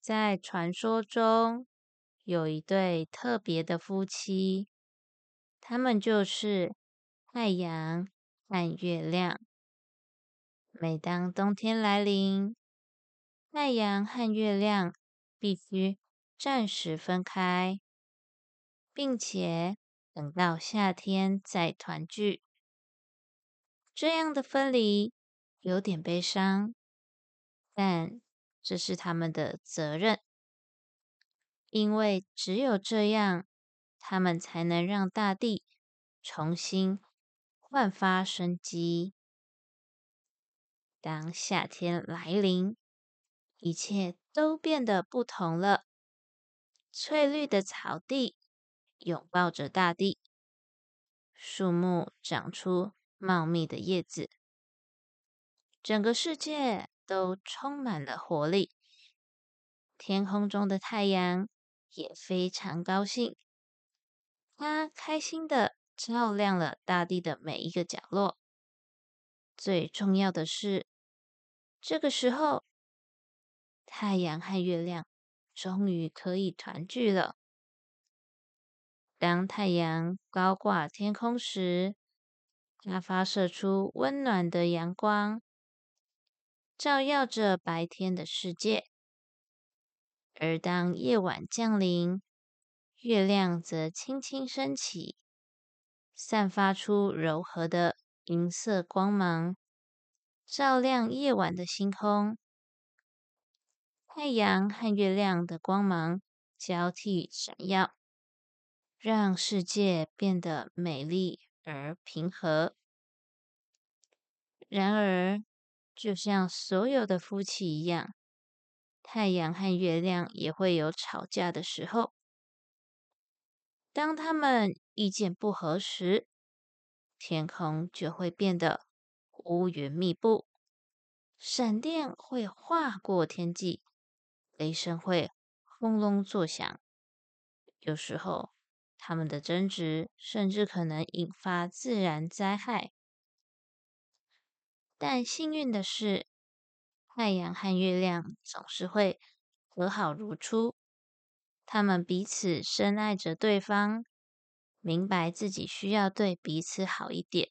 在传说中，有一对特别的夫妻，他们就是太阳和月亮。每当冬天来临，太阳和月亮必须暂时分开，并且等到夏天再团聚。这样的分离有点悲伤，但这是他们的责任，因为只有这样，他们才能让大地重新焕发生机。当夏天来临，一切都变得不同了。翠绿的草地拥抱着大地，树木长出。茂密的叶子，整个世界都充满了活力。天空中的太阳也非常高兴，它开心的照亮了大地的每一个角落。最重要的是，这个时候，太阳和月亮终于可以团聚了。当太阳高挂天空时，它发射出温暖的阳光，照耀着白天的世界；而当夜晚降临，月亮则轻轻升起，散发出柔和的银色光芒，照亮夜晚的星空。太阳和月亮的光芒交替闪耀，让世界变得美丽。而平和。然而，就像所有的夫妻一样，太阳和月亮也会有吵架的时候。当他们意见不合时，天空就会变得乌云密布，闪电会划过天际，雷声会轰隆作响。有时候。他们的争执甚至可能引发自然灾害，但幸运的是，太阳和月亮总是会和好如初。他们彼此深爱着对方，明白自己需要对彼此好一点。